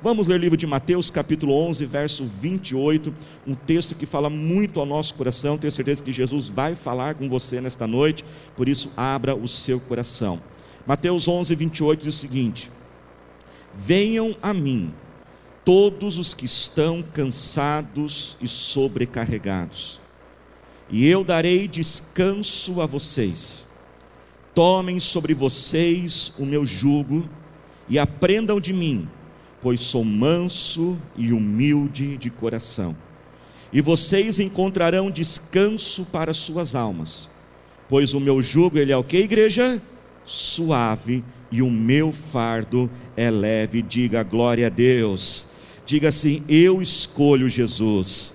Vamos ler o livro de Mateus, capítulo 11, verso 28, um texto que fala muito ao nosso coração. Tenho certeza que Jesus vai falar com você nesta noite, por isso abra o seu coração. Mateus 11, 28 diz o seguinte: Venham a mim, todos os que estão cansados e sobrecarregados, e eu darei descanso a vocês. Tomem sobre vocês o meu jugo e aprendam de mim pois sou manso e humilde de coração. E vocês encontrarão descanso para suas almas, pois o meu jugo ele é o que, igreja? Suave e o meu fardo é leve. Diga glória a Deus. Diga assim: Eu escolho Jesus.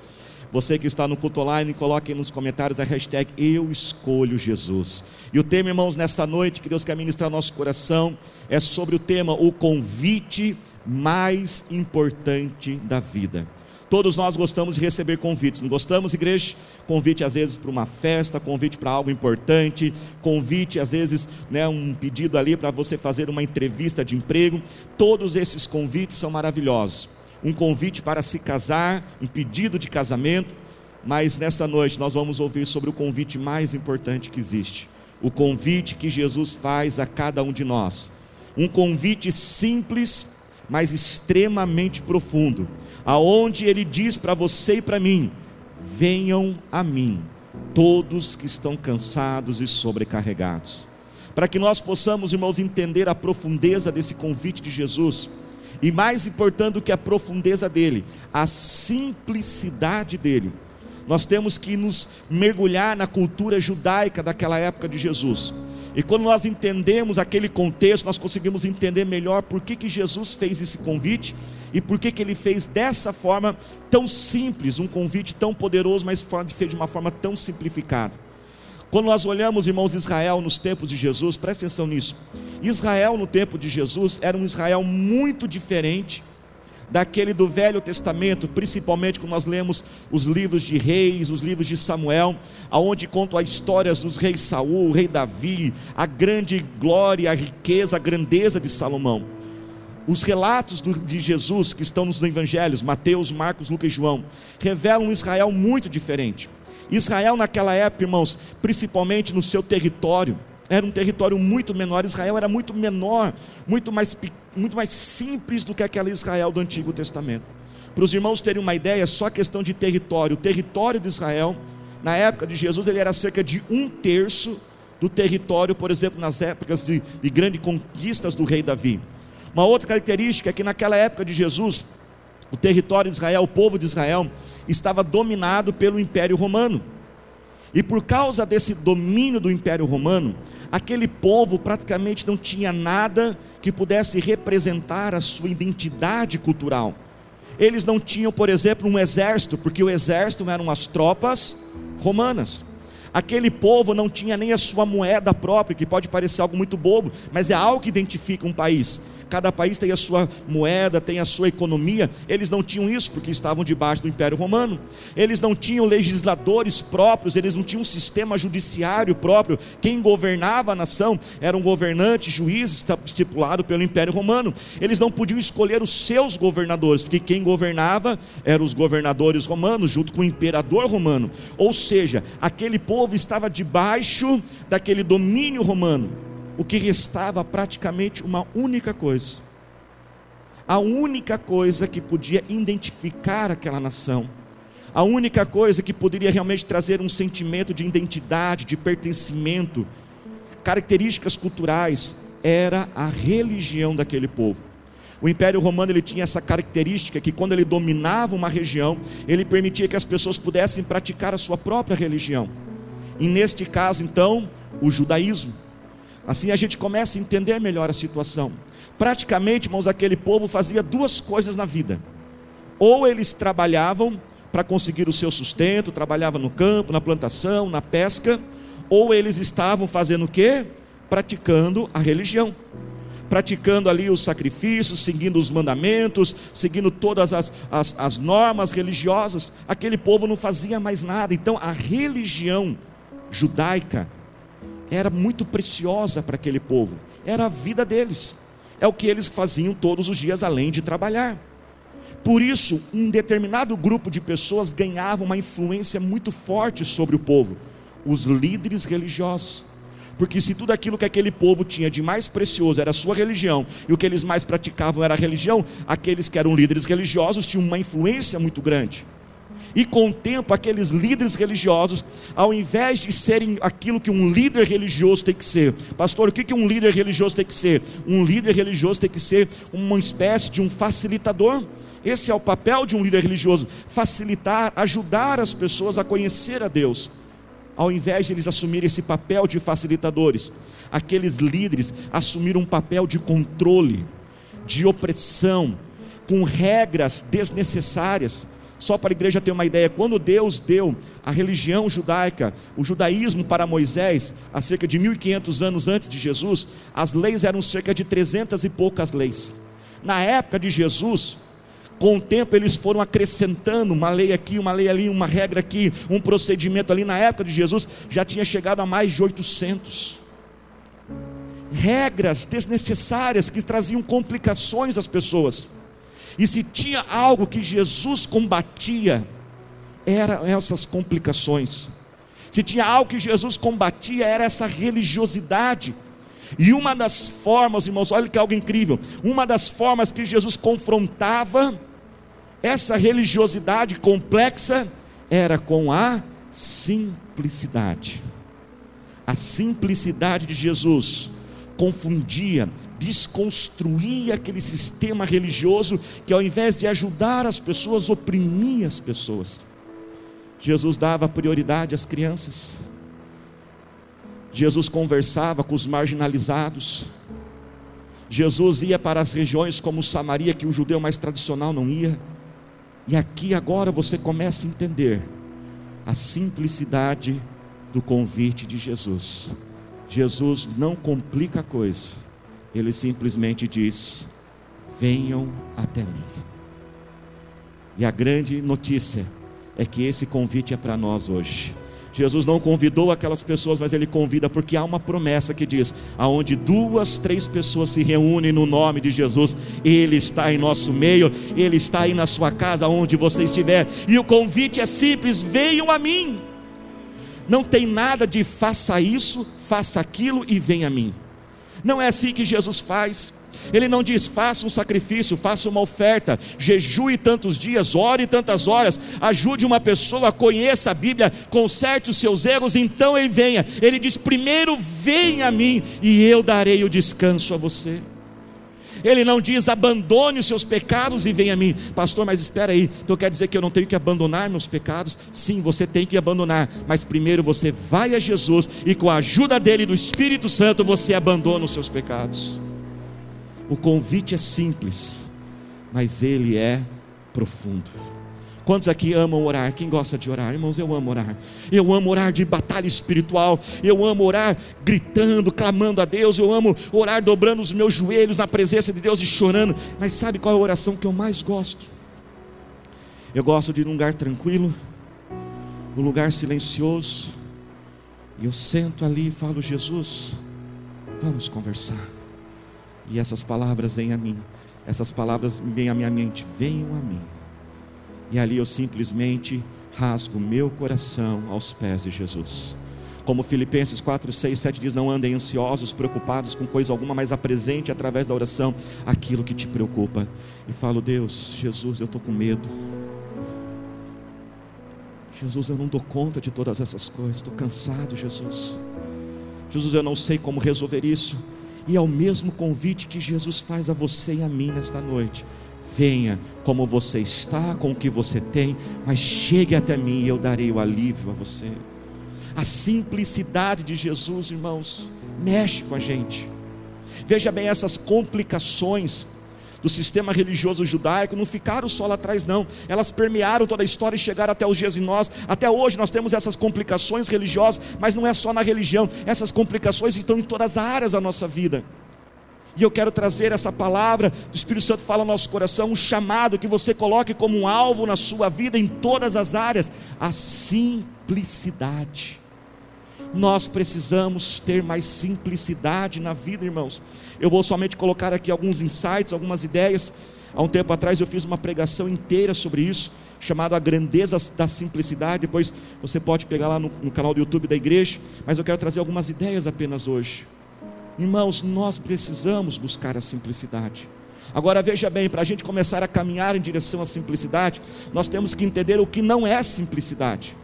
Você que está no culto online, coloque nos comentários a hashtag Eu Escolho Jesus. E o tema, irmãos, nessa noite que Deus quer ministrar no nosso coração é sobre o tema O convite mais importante da vida. Todos nós gostamos de receber convites, não gostamos, igreja? Convite às vezes para uma festa, convite para algo importante, convite às vezes, né, um pedido ali para você fazer uma entrevista de emprego. Todos esses convites são maravilhosos. Um convite para se casar, um pedido de casamento, mas nessa noite nós vamos ouvir sobre o convite mais importante que existe. O convite que Jesus faz a cada um de nós. Um convite simples, mas extremamente profundo, aonde ele diz para você e para mim: venham a mim, todos que estão cansados e sobrecarregados. Para que nós possamos, irmãos, entender a profundeza desse convite de Jesus, e mais importante do que a profundeza dele, a simplicidade dele. Nós temos que nos mergulhar na cultura judaica daquela época de Jesus e quando nós entendemos aquele contexto, nós conseguimos entender melhor por que, que Jesus fez esse convite e por que, que ele fez dessa forma tão simples, um convite tão poderoso, mas fez de uma forma tão simplificada. Quando nós olhamos, irmãos, Israel nos tempos de Jesus, presta atenção nisso. Israel no tempo de Jesus era um Israel muito diferente daquele do Velho Testamento, principalmente quando nós lemos os livros de reis, os livros de Samuel, aonde contam as histórias dos reis Saul, o rei Davi, a grande glória, a riqueza, a grandeza de Salomão. Os relatos de Jesus que estão nos evangelhos, Mateus, Marcos, Lucas e João, revelam um Israel muito diferente. Israel naquela época, irmãos, principalmente no seu território, era um território muito menor. Israel era muito menor, muito mais, muito mais simples do que aquela Israel do Antigo Testamento. Para os irmãos terem uma ideia, só questão de território. O território de Israel, na época de Jesus, ele era cerca de um terço do território, por exemplo, nas épocas de, de grandes conquistas do rei Davi. Uma outra característica é que naquela época de Jesus, o território de Israel, o povo de Israel, estava dominado pelo Império Romano. E por causa desse domínio do Império Romano, aquele povo praticamente não tinha nada que pudesse representar a sua identidade cultural. Eles não tinham, por exemplo, um exército, porque o exército eram as tropas romanas. Aquele povo não tinha nem a sua moeda própria, que pode parecer algo muito bobo, mas é algo que identifica um país cada país tem a sua moeda, tem a sua economia. Eles não tinham isso porque estavam debaixo do Império Romano. Eles não tinham legisladores próprios, eles não tinham um sistema judiciário próprio. Quem governava a nação era um governante, juiz estipulado pelo Império Romano. Eles não podiam escolher os seus governadores, porque quem governava eram os governadores romanos, junto com o imperador romano. Ou seja, aquele povo estava debaixo daquele domínio romano o que restava praticamente uma única coisa. A única coisa que podia identificar aquela nação, a única coisa que poderia realmente trazer um sentimento de identidade, de pertencimento, características culturais, era a religião daquele povo. O Império Romano ele tinha essa característica que quando ele dominava uma região, ele permitia que as pessoas pudessem praticar a sua própria religião. E neste caso, então, o judaísmo. Assim a gente começa a entender melhor a situação. Praticamente, irmãos, aquele povo fazia duas coisas na vida: ou eles trabalhavam para conseguir o seu sustento, trabalhavam no campo, na plantação, na pesca, ou eles estavam fazendo o quê? Praticando a religião. Praticando ali os sacrifícios, seguindo os mandamentos, seguindo todas as, as, as normas religiosas, aquele povo não fazia mais nada. Então a religião judaica era muito preciosa para aquele povo, era a vida deles, é o que eles faziam todos os dias além de trabalhar. Por isso, um determinado grupo de pessoas ganhava uma influência muito forte sobre o povo, os líderes religiosos. Porque se tudo aquilo que aquele povo tinha de mais precioso era a sua religião, e o que eles mais praticavam era a religião, aqueles que eram líderes religiosos tinham uma influência muito grande. E com o tempo, aqueles líderes religiosos, ao invés de serem aquilo que um líder religioso tem que ser, pastor, o que um líder religioso tem que ser? Um líder religioso tem que ser uma espécie de um facilitador. Esse é o papel de um líder religioso: facilitar, ajudar as pessoas a conhecer a Deus. Ao invés de eles assumirem esse papel de facilitadores, aqueles líderes assumiram um papel de controle, de opressão, com regras desnecessárias só para a igreja ter uma ideia, quando Deus deu a religião judaica, o judaísmo para Moisés, há cerca de 1500 anos antes de Jesus, as leis eram cerca de 300 e poucas leis. Na época de Jesus, com o tempo eles foram acrescentando uma lei aqui, uma lei ali, uma regra aqui, um procedimento ali. Na época de Jesus já tinha chegado a mais de 800 regras desnecessárias que traziam complicações às pessoas. E se tinha algo que Jesus combatia, eram essas complicações. Se tinha algo que Jesus combatia, era essa religiosidade. E uma das formas, irmãos, olha que algo incrível, uma das formas que Jesus confrontava essa religiosidade complexa era com a simplicidade. A simplicidade de Jesus confundia desconstruir aquele sistema religioso que, ao invés de ajudar as pessoas, oprimia as pessoas. Jesus dava prioridade às crianças, Jesus conversava com os marginalizados, Jesus ia para as regiões como Samaria, que o judeu mais tradicional não ia, e aqui agora você começa a entender a simplicidade do convite de Jesus. Jesus não complica a coisa, ele simplesmente diz: venham até mim. E a grande notícia é que esse convite é para nós hoje. Jesus não convidou aquelas pessoas, mas ele convida porque há uma promessa que diz: aonde duas, três pessoas se reúnem no nome de Jesus, ele está em nosso meio, ele está aí na sua casa, onde você estiver. E o convite é simples: venham a mim. Não tem nada de faça isso, faça aquilo e venha a mim. Não é assim que Jesus faz. Ele não diz, faça um sacrifício, faça uma oferta, jejue tantos dias, ore tantas horas, ajude uma pessoa, conheça a Bíblia, conserte os seus erros, então ele venha. Ele diz: primeiro venha a mim e eu darei o descanso a você. Ele não diz abandone os seus pecados e venha a mim, pastor. Mas espera aí, então quer dizer que eu não tenho que abandonar meus pecados? Sim, você tem que abandonar, mas primeiro você vai a Jesus e com a ajuda dele, do Espírito Santo, você abandona os seus pecados. O convite é simples, mas ele é profundo. Quantos aqui amam orar? Quem gosta de orar? Irmãos, eu amo orar. Eu amo orar de batalha espiritual. Eu amo orar gritando, clamando a Deus. Eu amo orar dobrando os meus joelhos na presença de Deus e chorando. Mas sabe qual é a oração que eu mais gosto? Eu gosto de ir num lugar tranquilo, num lugar silencioso. E eu sento ali e falo: Jesus, vamos conversar. E essas palavras vêm a mim. Essas palavras vêm à minha mente. Venham a mim e ali eu simplesmente rasgo meu coração aos pés de Jesus. Como Filipenses 4, 6, 7 diz: Não andem ansiosos, preocupados com coisa alguma, mas apresente através da oração aquilo que te preocupa. E falo, Deus, Jesus, eu estou com medo. Jesus, eu não dou conta de todas essas coisas, estou cansado, Jesus. Jesus, eu não sei como resolver isso. E é o mesmo convite que Jesus faz a você e a mim nesta noite. Venha como você está, com o que você tem, mas chegue até mim e eu darei o alívio a você. A simplicidade de Jesus, irmãos, mexe com a gente. Veja bem, essas complicações do sistema religioso judaico não ficaram só lá atrás, não. Elas permearam toda a história e chegaram até os dias de nós. Até hoje nós temos essas complicações religiosas, mas não é só na religião, essas complicações estão em todas as áreas da nossa vida. E eu quero trazer essa palavra, o Espírito Santo fala no nosso coração, um chamado que você coloque como um alvo na sua vida em todas as áreas, a simplicidade. Nós precisamos ter mais simplicidade na vida, irmãos. Eu vou somente colocar aqui alguns insights, algumas ideias. Há um tempo atrás eu fiz uma pregação inteira sobre isso, chamada A Grandeza da Simplicidade. Depois você pode pegar lá no, no canal do YouTube da igreja, mas eu quero trazer algumas ideias apenas hoje. Irmãos, nós precisamos buscar a simplicidade. Agora veja bem, para a gente começar a caminhar em direção à simplicidade, nós temos que entender o que não é simplicidade.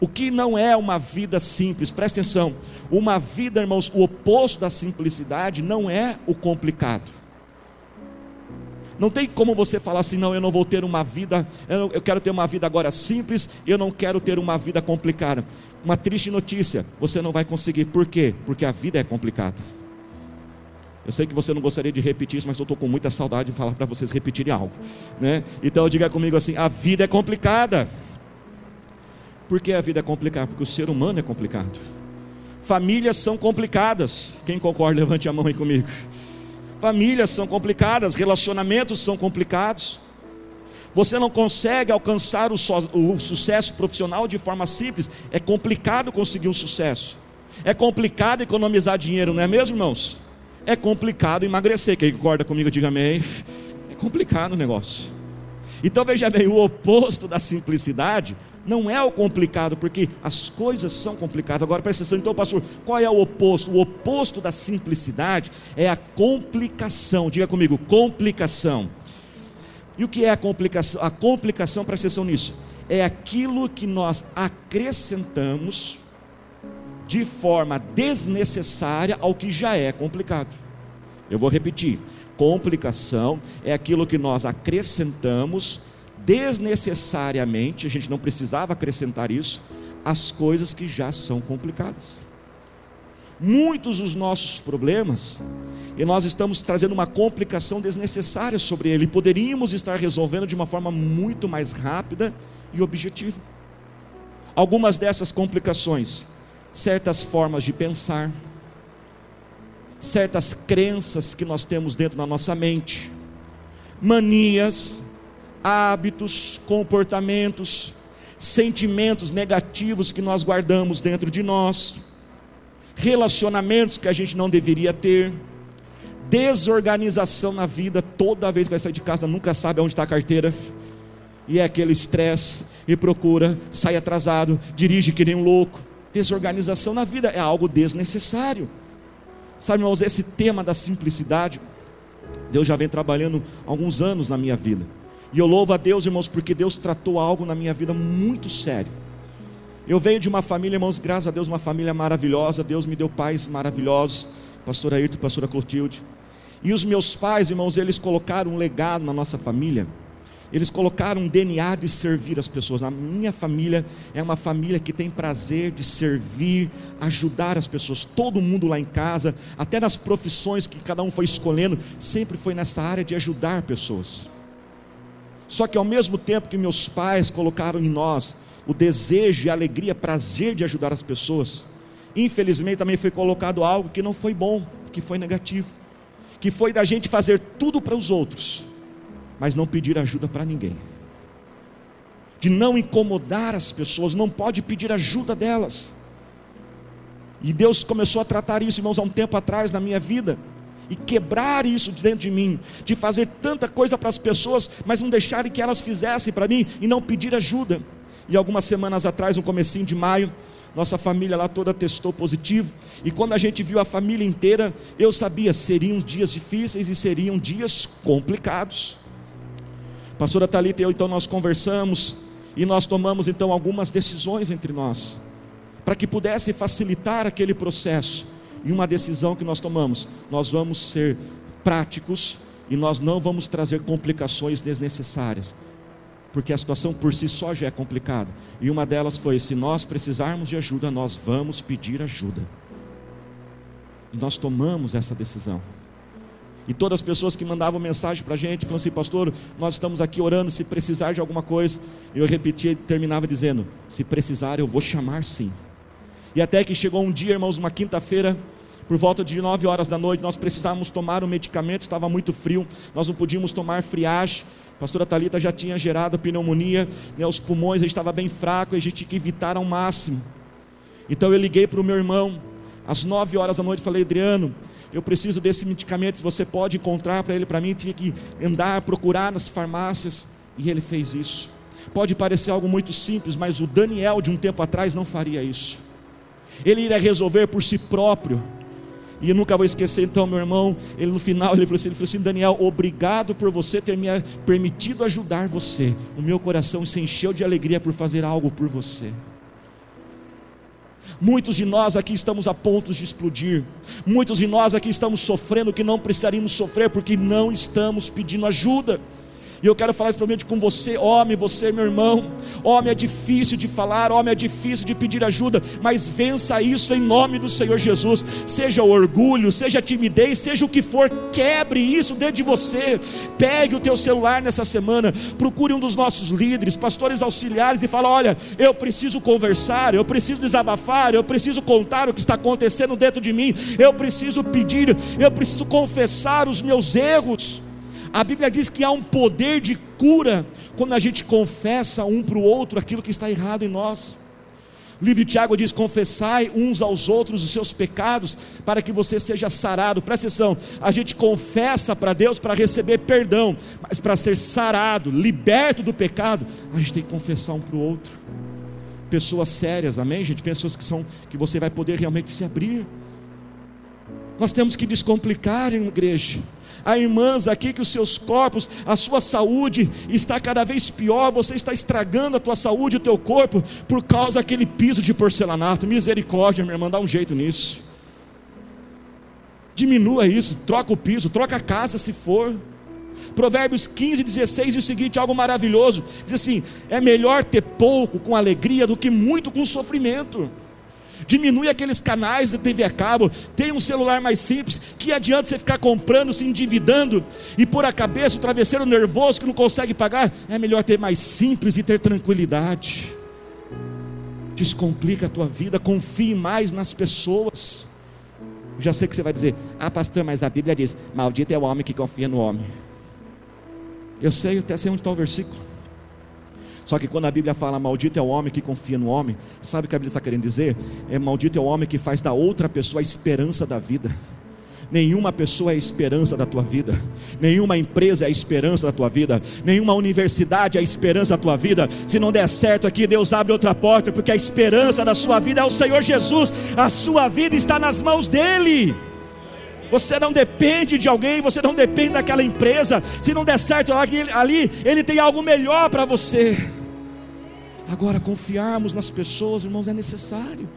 O que não é uma vida simples, presta atenção, uma vida, irmãos, o oposto da simplicidade não é o complicado. Não tem como você falar assim, não, eu não vou ter uma vida, eu, eu quero ter uma vida agora simples, eu não quero ter uma vida complicada. Uma triste notícia, você não vai conseguir. Por quê? Porque a vida é complicada. Eu sei que você não gostaria de repetir isso, mas eu estou com muita saudade de falar para vocês repetirem algo. Né? Então diga comigo assim: a vida é complicada. Por que a vida é complicada? Porque o ser humano é complicado. Famílias são complicadas. Quem concorda, levante a mão aí comigo. Famílias são complicadas, relacionamentos são complicados. Você não consegue alcançar o, o, sucesso profissional de forma simples. É complicado conseguir um sucesso. É complicado economizar dinheiro, não é mesmo, irmãos? É complicado emagrecer. Quem concorda comigo, diga amém. É complicado o negócio. Então veja bem, o oposto da simplicidade não é o complicado, porque as coisas são complicadas. Agora presta atenção, então, pastor, qual é o oposto? O oposto da simplicidade é a complicação. Diga comigo, complicação. E o que é a complicação? A complicação, presta atenção nisso, é aquilo que nós acrescentamos de forma desnecessária ao que já é complicado. Eu vou repetir: complicação é aquilo que nós acrescentamos desnecessariamente, a gente não precisava acrescentar isso, as coisas que já são complicadas. Muitos dos nossos problemas, e nós estamos trazendo uma complicação desnecessária sobre ele, poderíamos estar resolvendo de uma forma muito mais rápida e objetiva. Algumas dessas complicações, certas formas de pensar, certas crenças que nós temos dentro da nossa mente, manias, hábitos, comportamentos, sentimentos negativos que nós guardamos dentro de nós, relacionamentos que a gente não deveria ter, desorganização na vida, toda vez que vai sair de casa nunca sabe onde está a carteira, e é aquele estresse, e procura, sai atrasado, dirige que nem um louco. Desorganização na vida é algo desnecessário. Sabe, irmãos, esse tema da simplicidade, Deus já vem trabalhando alguns anos na minha vida. E eu louvo a Deus, irmãos, porque Deus tratou algo na minha vida muito sério. Eu venho de uma família, irmãos, graças a Deus, uma família maravilhosa. Deus me deu pais maravilhosos, pastor Ayrton, pastora Clotilde. E os meus pais, irmãos, eles colocaram um legado na nossa família. Eles colocaram um DNA de servir as pessoas. A minha família é uma família que tem prazer de servir, ajudar as pessoas. Todo mundo lá em casa, até nas profissões que cada um foi escolhendo, sempre foi nessa área de ajudar pessoas. Só que ao mesmo tempo que meus pais colocaram em nós o desejo e a alegria, prazer de ajudar as pessoas, infelizmente também foi colocado algo que não foi bom, que foi negativo, que foi da gente fazer tudo para os outros, mas não pedir ajuda para ninguém. De não incomodar as pessoas, não pode pedir ajuda delas. E Deus começou a tratar isso, irmãos, há um tempo atrás na minha vida e quebrar isso dentro de mim, de fazer tanta coisa para as pessoas, mas não deixarem que elas fizessem para mim e não pedir ajuda. E algumas semanas atrás, no comecinho de maio, nossa família lá toda testou positivo, e quando a gente viu a família inteira, eu sabia, seriam dias difíceis e seriam dias complicados. Pastora Thalita e eu então nós conversamos e nós tomamos então algumas decisões entre nós, para que pudesse facilitar aquele processo e uma decisão que nós tomamos: nós vamos ser práticos e nós não vamos trazer complicações desnecessárias, porque a situação por si só já é complicada. E uma delas foi: se nós precisarmos de ajuda, nós vamos pedir ajuda. E nós tomamos essa decisão. E todas as pessoas que mandavam mensagem para a gente, falando assim, pastor, nós estamos aqui orando, se precisar de alguma coisa, eu repetia e terminava dizendo: se precisar, eu vou chamar sim. E até que chegou um dia, irmãos, uma quinta-feira, por volta de 9 horas da noite, nós precisávamos tomar um medicamento, estava muito frio, nós não podíamos tomar friagem. A pastora Talita já tinha gerado pneumonia, né, os pulmões estava bem fraco, a gente tinha que evitar ao máximo. Então eu liguei para o meu irmão, às 9 horas da noite, falei, Adriano, eu preciso desse medicamento, você pode encontrar para ele, para mim, tinha que andar, procurar nas farmácias, e ele fez isso. Pode parecer algo muito simples, mas o Daniel de um tempo atrás não faria isso. Ele iria resolver por si próprio. E eu nunca vou esquecer, então, meu irmão, ele no final ele falou, assim, ele falou assim: Daniel, obrigado por você ter me permitido ajudar você. O meu coração se encheu de alegria por fazer algo por você. Muitos de nós aqui estamos a pontos de explodir. Muitos de nós aqui estamos sofrendo que não precisaríamos sofrer porque não estamos pedindo ajuda. E eu quero falar experimente com você, homem, você, meu irmão. Homem é difícil de falar, homem é difícil de pedir ajuda, mas vença isso em nome do Senhor Jesus. Seja o orgulho, seja a timidez, seja o que for, quebre isso dentro de você. Pegue o teu celular nessa semana, procure um dos nossos líderes, pastores auxiliares e fala: "Olha, eu preciso conversar, eu preciso desabafar, eu preciso contar o que está acontecendo dentro de mim, eu preciso pedir, eu preciso confessar os meus erros." A Bíblia diz que há um poder de cura quando a gente confessa um para o outro aquilo que está errado em nós. O livro de Tiago diz: confessai uns aos outros os seus pecados, para que você seja sarado. Presta atenção, a gente confessa para Deus para receber perdão, mas para ser sarado, liberto do pecado, a gente tem que confessar um para o outro. Pessoas sérias, amém, gente? Pessoas que são que você vai poder realmente se abrir. Nós temos que descomplicar em igreja. Há irmãs aqui que os seus corpos, a sua saúde está cada vez pior, você está estragando a tua saúde, o teu corpo, por causa daquele piso de porcelanato. Misericórdia, minha irmã, dá um jeito nisso. Diminua isso, troca o piso, troca a casa se for. Provérbios 15, 16 e o seguinte, algo maravilhoso: diz assim: é melhor ter pouco com alegria do que muito com sofrimento diminui aqueles canais de TV a cabo, tem um celular mais simples, que adianta você ficar comprando, se endividando e pôr a cabeça, o travesseiro nervoso que não consegue pagar, é melhor ter mais simples e ter tranquilidade. Descomplica a tua vida, confie mais nas pessoas. Já sei que você vai dizer, ah, pastor, mas a Bíblia diz: maldito é o homem que confia no homem. Eu sei, até sei onde está o versículo. Só que quando a Bíblia fala maldito é o homem que confia no homem, sabe o que a Bíblia está querendo dizer? É maldito é o homem que faz da outra pessoa a esperança da vida. Nenhuma pessoa é a esperança da tua vida, nenhuma empresa é a esperança da tua vida, nenhuma universidade é a esperança da tua vida. Se não der certo aqui, Deus abre outra porta, porque a esperança da sua vida é o Senhor Jesus, a sua vida está nas mãos dEle. Você não depende de alguém, você não depende daquela empresa. Se não der certo ali, ali Ele tem algo melhor para você. Agora, confiarmos nas pessoas, irmãos, é necessário.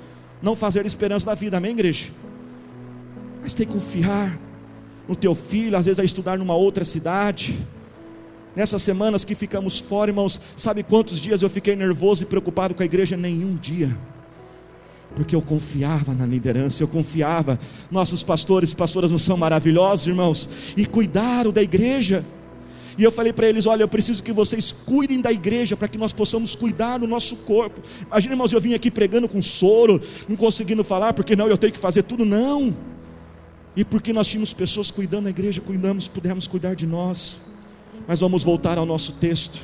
Não fazer esperança da vida, amém, igreja? Mas tem que confiar no teu filho, às vezes vai estudar numa outra cidade. Nessas semanas que ficamos fora, irmãos, sabe quantos dias eu fiquei nervoso e preocupado com a igreja? Nenhum dia. Porque eu confiava na liderança, eu confiava. Nossos pastores e pastoras não são maravilhosos, irmãos, e cuidaram da igreja. E eu falei para eles: olha, eu preciso que vocês cuidem da igreja para que nós possamos cuidar do nosso corpo. Imagina, irmãos, eu vim aqui pregando com soro, não conseguindo falar, porque não, eu tenho que fazer tudo, não. E porque nós tínhamos pessoas cuidando da igreja, cuidamos, pudemos cuidar de nós. Mas vamos voltar ao nosso texto.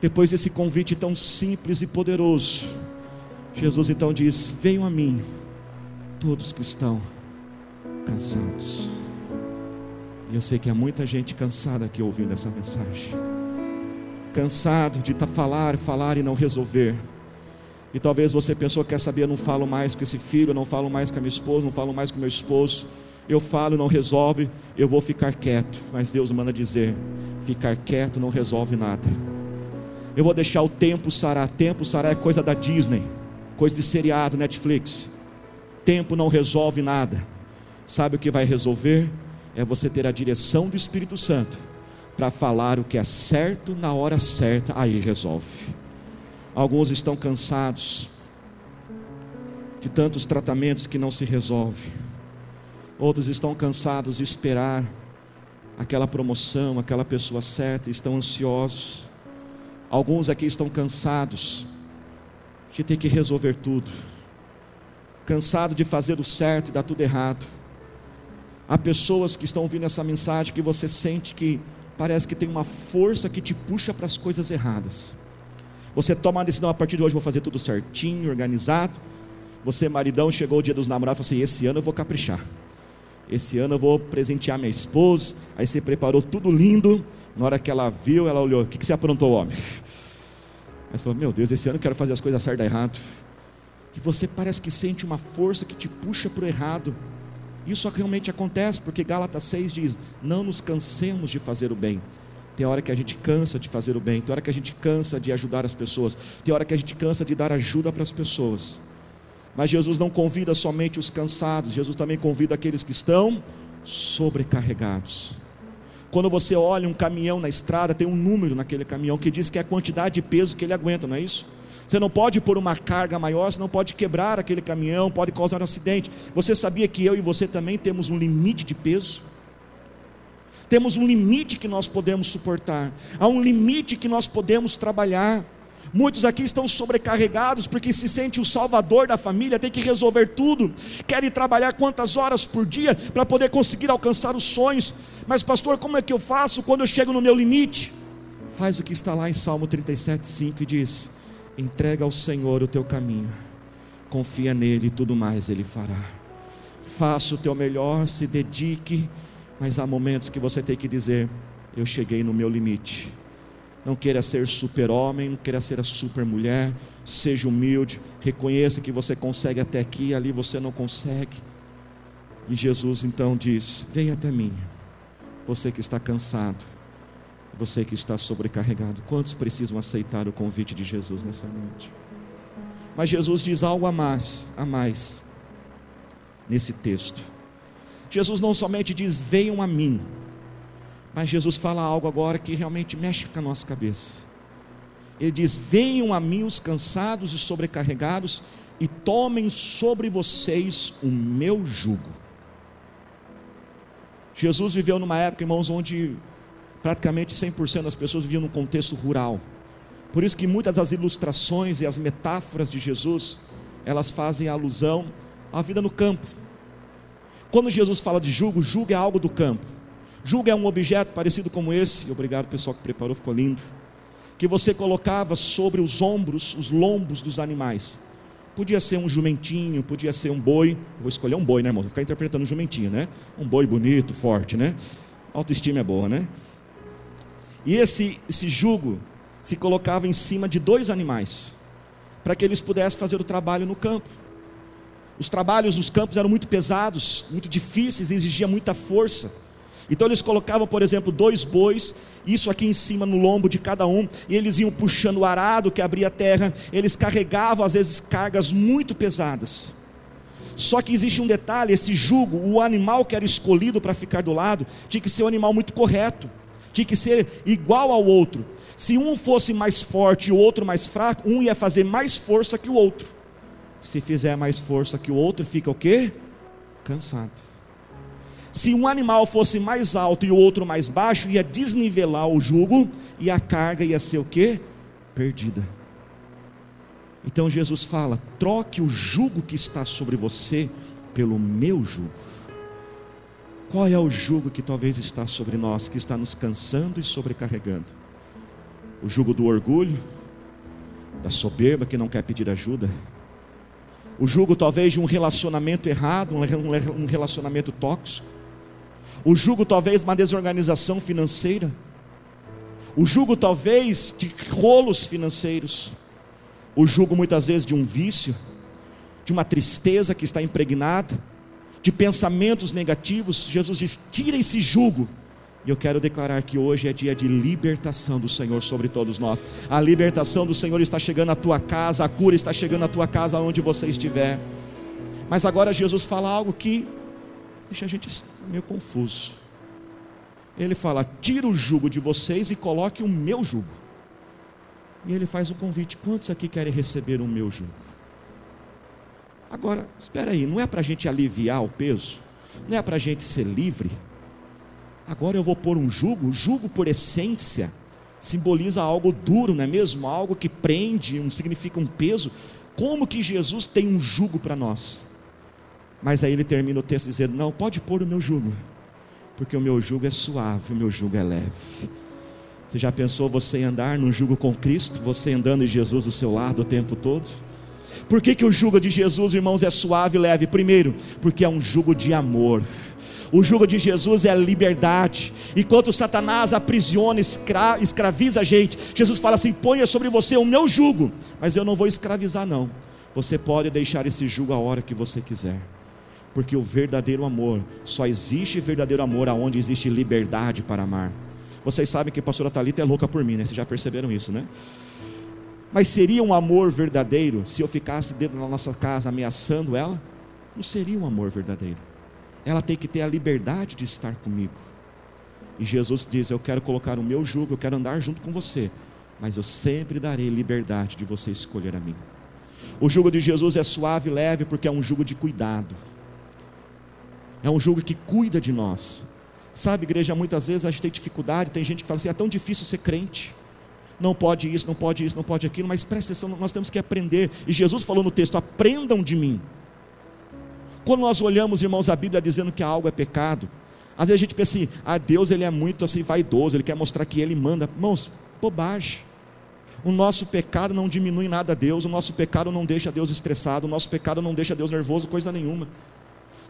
Depois desse convite tão simples e poderoso, Jesus então diz: Venham a mim, todos que estão cansados e eu sei que há muita gente cansada aqui ouvindo essa mensagem. Cansado de tá falar, falar e não resolver. E talvez você pensou, quer saber, eu não falo mais com esse filho, não falo mais com a minha esposa, não falo mais com meu esposo. Eu falo, não resolve, eu vou ficar quieto. Mas Deus manda dizer: ficar quieto não resolve nada. Eu vou deixar o tempo sarar. Tempo sarar é coisa da Disney, coisa de seriado, Netflix. Tempo não resolve nada. Sabe o que vai resolver? É você ter a direção do Espírito Santo para falar o que é certo na hora certa, aí resolve. Alguns estão cansados de tantos tratamentos que não se resolve. Outros estão cansados de esperar aquela promoção, aquela pessoa certa, estão ansiosos. Alguns aqui estão cansados de ter que resolver tudo. Cansado de fazer o certo e dar tudo errado Há pessoas que estão ouvindo essa mensagem que você sente que parece que tem uma força que te puxa para as coisas erradas. Você toma a decisão a partir de hoje, vou fazer tudo certinho, organizado. Você, maridão, chegou o dia dos namorados e falou assim: esse ano eu vou caprichar. esse ano eu vou presentear minha esposa. Aí você preparou tudo lindo. Na hora que ela viu, ela olhou: O que, que você aprontou, homem? Aí você falou: Meu Deus, esse ano eu quero fazer as coisas certas errado. E você parece que sente uma força que te puxa para o errado. Isso realmente acontece, porque Gálatas 6 diz: Não nos cansemos de fazer o bem. Tem hora que a gente cansa de fazer o bem, tem hora que a gente cansa de ajudar as pessoas, tem hora que a gente cansa de dar ajuda para as pessoas. Mas Jesus não convida somente os cansados, Jesus também convida aqueles que estão sobrecarregados. Quando você olha um caminhão na estrada, tem um número naquele caminhão que diz que é a quantidade de peso que ele aguenta, não é isso? Você não pode pôr uma carga maior, você não pode quebrar aquele caminhão, pode causar um acidente. Você sabia que eu e você também temos um limite de peso? Temos um limite que nós podemos suportar, há um limite que nós podemos trabalhar. Muitos aqui estão sobrecarregados porque se sente o salvador da família, tem que resolver tudo, querem trabalhar quantas horas por dia para poder conseguir alcançar os sonhos. Mas, pastor, como é que eu faço quando eu chego no meu limite? Faz o que está lá em Salmo 37,5 e diz: entrega ao Senhor o teu caminho, confia nele e tudo mais ele fará. Faça o teu melhor, se dedique, mas há momentos que você tem que dizer: Eu cheguei no meu limite não queira ser super-homem, não queira ser a super-mulher, seja humilde, reconheça que você consegue até aqui, ali você não consegue. E Jesus então diz: Venha até mim, você que está cansado, você que está sobrecarregado. Quantos precisam aceitar o convite de Jesus nessa noite? Mas Jesus diz algo a mais, a mais nesse texto. Jesus não somente diz: Venham a mim, mas Jesus fala algo agora que realmente mexe com a nossa cabeça. Ele diz: Venham a mim os cansados e sobrecarregados, e tomem sobre vocês o meu jugo. Jesus viveu numa época, irmãos, onde praticamente 100% das pessoas viviam num contexto rural. Por isso que muitas das ilustrações e as metáforas de Jesus, elas fazem alusão à vida no campo. Quando Jesus fala de jugo, jugo é algo do campo. Julga é um objeto parecido como esse, obrigado pessoal que preparou, ficou lindo. Que você colocava sobre os ombros, os lombos dos animais. Podia ser um jumentinho, podia ser um boi. Vou escolher um boi, né, irmão? Vou ficar interpretando um jumentinho, né? Um boi bonito, forte, né? Autoestima é boa, né? E esse, esse jugo se colocava em cima de dois animais, para que eles pudessem fazer o trabalho no campo. Os trabalhos nos campos eram muito pesados, muito difíceis, exigia muita força. Então eles colocavam, por exemplo, dois bois, isso aqui em cima no lombo de cada um, e eles iam puxando o arado que abria a terra, eles carregavam às vezes cargas muito pesadas. Só que existe um detalhe: esse jugo, o animal que era escolhido para ficar do lado, tinha que ser um animal muito correto, tinha que ser igual ao outro. Se um fosse mais forte e o outro mais fraco, um ia fazer mais força que o outro. Se fizer mais força que o outro, fica o quê? Cansado. Se um animal fosse mais alto e o outro mais baixo, ia desnivelar o jugo e a carga ia ser o que? Perdida. Então Jesus fala: troque o jugo que está sobre você pelo meu jugo. Qual é o jugo que talvez está sobre nós, que está nos cansando e sobrecarregando? O jugo do orgulho, da soberba que não quer pedir ajuda, o jugo talvez de um relacionamento errado, um relacionamento tóxico, o jugo talvez uma desorganização financeira, o jugo talvez de rolos financeiros, o jugo muitas vezes de um vício, de uma tristeza que está impregnada, de pensamentos negativos. Jesus diz: tira esse jugo. E eu quero declarar que hoje é dia de libertação do Senhor sobre todos nós. A libertação do Senhor está chegando à tua casa, a cura está chegando à tua casa, onde você estiver. Mas agora Jesus fala algo que deixa a gente meio confuso. Ele fala: tira o jugo de vocês e coloque o meu jugo. E ele faz um convite: quantos aqui querem receber o meu jugo? Agora, espera aí, não é para a gente aliviar o peso? Não é para a gente ser livre? Agora eu vou pôr um jugo, jugo por essência simboliza algo duro, não é mesmo? Algo que prende, um, significa um peso. Como que Jesus tem um jugo para nós? Mas aí ele termina o texto dizendo: Não, pode pôr o meu jugo, porque o meu jugo é suave, o meu jugo é leve. Você já pensou você andar num jugo com Cristo, você andando em Jesus do seu lado o tempo todo? Por que, que o jugo de Jesus, irmãos, é suave e leve? Primeiro, porque é um jugo de amor. O jugo de Jesus é a liberdade. Enquanto Satanás aprisiona, escra escraviza a gente, Jesus fala assim: ponha sobre você o meu jugo, mas eu não vou escravizar, não. Você pode deixar esse jugo a hora que você quiser. Porque o verdadeiro amor, só existe verdadeiro amor aonde existe liberdade para amar. Vocês sabem que a pastora Thalita é louca por mim, né? Vocês já perceberam isso, né? Mas seria um amor verdadeiro se eu ficasse dentro da nossa casa ameaçando ela? Não seria um amor verdadeiro. Ela tem que ter a liberdade de estar comigo. E Jesus diz: Eu quero colocar o meu jugo, eu quero andar junto com você, mas eu sempre darei liberdade de você escolher a mim. O jugo de Jesus é suave e leve porque é um jugo de cuidado. É um jugo que cuida de nós. Sabe, igreja, muitas vezes a gente tem dificuldade, tem gente que fala assim: é tão difícil ser crente não pode isso, não pode isso, não pode aquilo, mas presta atenção, nós temos que aprender. E Jesus falou no texto: aprendam de mim. Quando nós olhamos, irmãos, a Bíblia dizendo que algo é pecado, às vezes a gente pensa assim: ah, Deus ele é muito assim vaidoso, ele quer mostrar que ele manda. Irmãos, bobagem. O nosso pecado não diminui nada a Deus, o nosso pecado não deixa Deus estressado, o nosso pecado não deixa Deus nervoso, coisa nenhuma.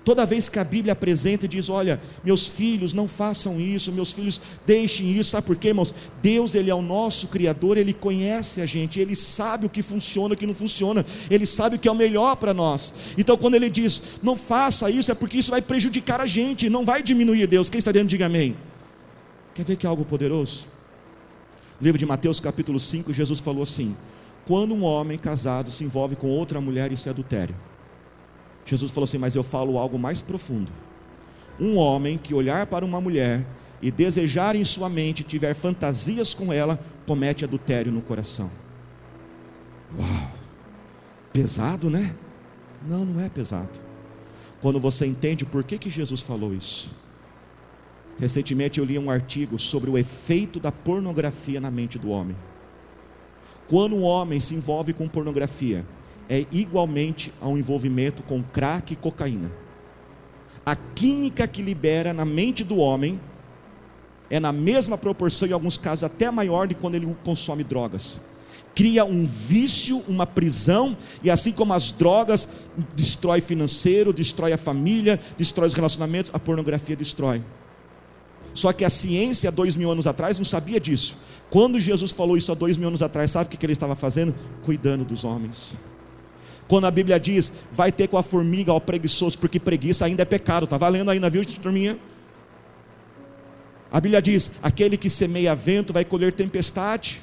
Toda vez que a Bíblia apresenta e diz: Olha, meus filhos, não façam isso, meus filhos, deixem isso, sabe por quê, irmãos? Deus, Ele é o nosso Criador, Ele conhece a gente, Ele sabe o que funciona o que não funciona, Ele sabe o que é o melhor para nós. Então, quando Ele diz: Não faça isso, é porque isso vai prejudicar a gente, não vai diminuir Deus. Quem está dentro, diga amém. Quer ver que é algo poderoso? No livro de Mateus, capítulo 5, Jesus falou assim: Quando um homem casado se envolve com outra mulher, isso é adultério. Jesus falou assim: Mas eu falo algo mais profundo. Um homem que olhar para uma mulher e desejar em sua mente, tiver fantasias com ela, comete adultério no coração. Uau! Pesado, né? Não, não é pesado. Quando você entende por que, que Jesus falou isso. Recentemente eu li um artigo sobre o efeito da pornografia na mente do homem. Quando um homem se envolve com pornografia, é igualmente ao envolvimento com crack e cocaína. A química que libera na mente do homem é na mesma proporção, em alguns casos até maior, de quando ele consome drogas. Cria um vício, uma prisão, e assim como as drogas destrói financeiro, destrói a família, destrói os relacionamentos, a pornografia destrói. Só que a ciência, dois mil anos atrás, não sabia disso. Quando Jesus falou isso há dois mil anos atrás, sabe o que ele estava fazendo? Cuidando dos homens. Quando a Bíblia diz, vai ter com a formiga ao preguiçoso, porque preguiça ainda é pecado, está valendo ainda, viu, turminha? A Bíblia diz: aquele que semeia vento vai colher tempestade.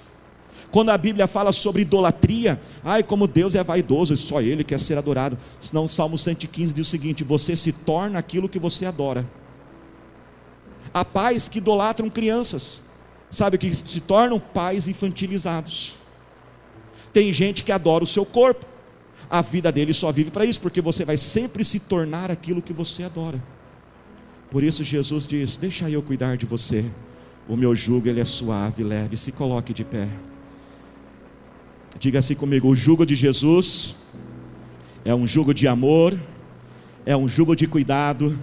Quando a Bíblia fala sobre idolatria, ai, como Deus é vaidoso, só Ele quer ser adorado. Senão o Salmo 115 diz o seguinte: você se torna aquilo que você adora. Há pais que idolatram crianças, sabe que se tornam pais infantilizados. Tem gente que adora o seu corpo, a vida dele só vive para isso, porque você vai sempre se tornar aquilo que você adora. Por isso Jesus diz: Deixa eu cuidar de você. O meu jugo ele é suave, leve. Se coloque de pé. Diga assim comigo: o jugo de Jesus é um jugo de amor, é um jugo de cuidado.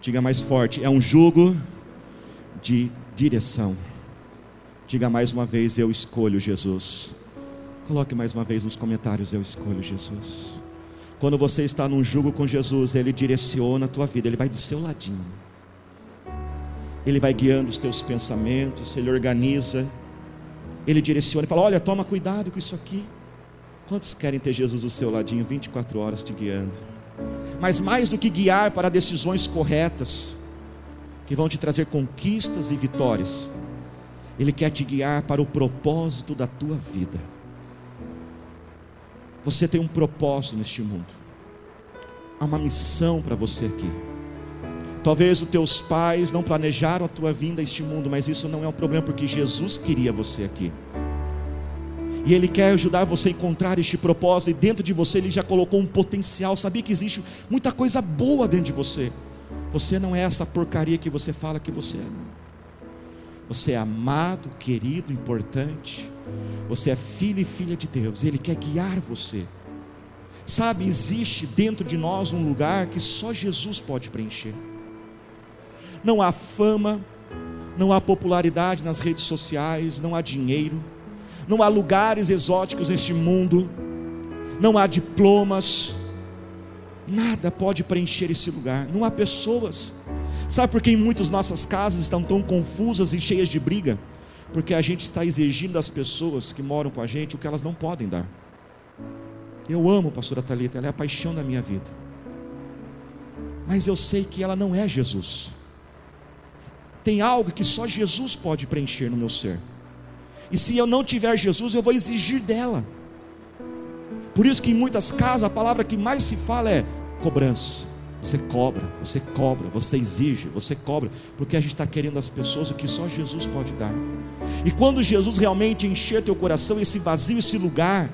Diga mais forte: é um jugo de direção. Diga mais uma vez: eu escolho Jesus. Coloque mais uma vez nos comentários: Eu escolho Jesus. Quando você está num jugo com Jesus, Ele direciona a tua vida, Ele vai do seu ladinho. Ele vai guiando os teus pensamentos, Ele organiza, Ele direciona e fala: Olha, toma cuidado com isso aqui. Quantos querem ter Jesus do seu ladinho 24 horas te guiando? Mas mais do que guiar para decisões corretas, que vão te trazer conquistas e vitórias, Ele quer te guiar para o propósito da tua vida. Você tem um propósito neste mundo. Há uma missão para você aqui. Talvez os teus pais não planejaram a tua vinda a este mundo, mas isso não é um problema porque Jesus queria você aqui. E Ele quer ajudar você a encontrar este propósito, e dentro de você Ele já colocou um potencial. Sabia que existe muita coisa boa dentro de você. Você não é essa porcaria que você fala que você é. Você é amado, querido, importante. Você é filho e filha de Deus, Ele quer guiar você. Sabe, existe dentro de nós um lugar que só Jesus pode preencher. Não há fama, não há popularidade nas redes sociais, não há dinheiro, não há lugares exóticos neste mundo, não há diplomas. Nada pode preencher esse lugar, não há pessoas. Sabe por que em muitas nossas casas estão tão confusas e cheias de briga? Porque a gente está exigindo das pessoas que moram com a gente o que elas não podem dar. Eu amo a pastora Talita, ela é a paixão da minha vida. Mas eu sei que ela não é Jesus. Tem algo que só Jesus pode preencher no meu ser. E se eu não tiver Jesus, eu vou exigir dela. Por isso que em muitas casas a palavra que mais se fala é cobrança. Você cobra, você cobra, você exige, você cobra, porque a gente está querendo das pessoas o que só Jesus pode dar. E quando Jesus realmente encher teu coração, esse vazio, esse lugar,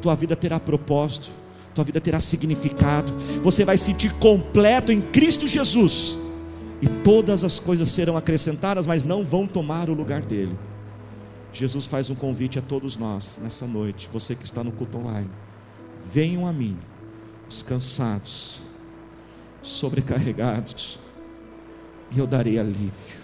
tua vida terá propósito, tua vida terá significado, você vai se sentir completo em Cristo Jesus, e todas as coisas serão acrescentadas, mas não vão tomar o lugar dele. Jesus faz um convite a todos nós nessa noite, você que está no culto online, venham a mim, os cansados, sobrecarregados, e eu darei alívio.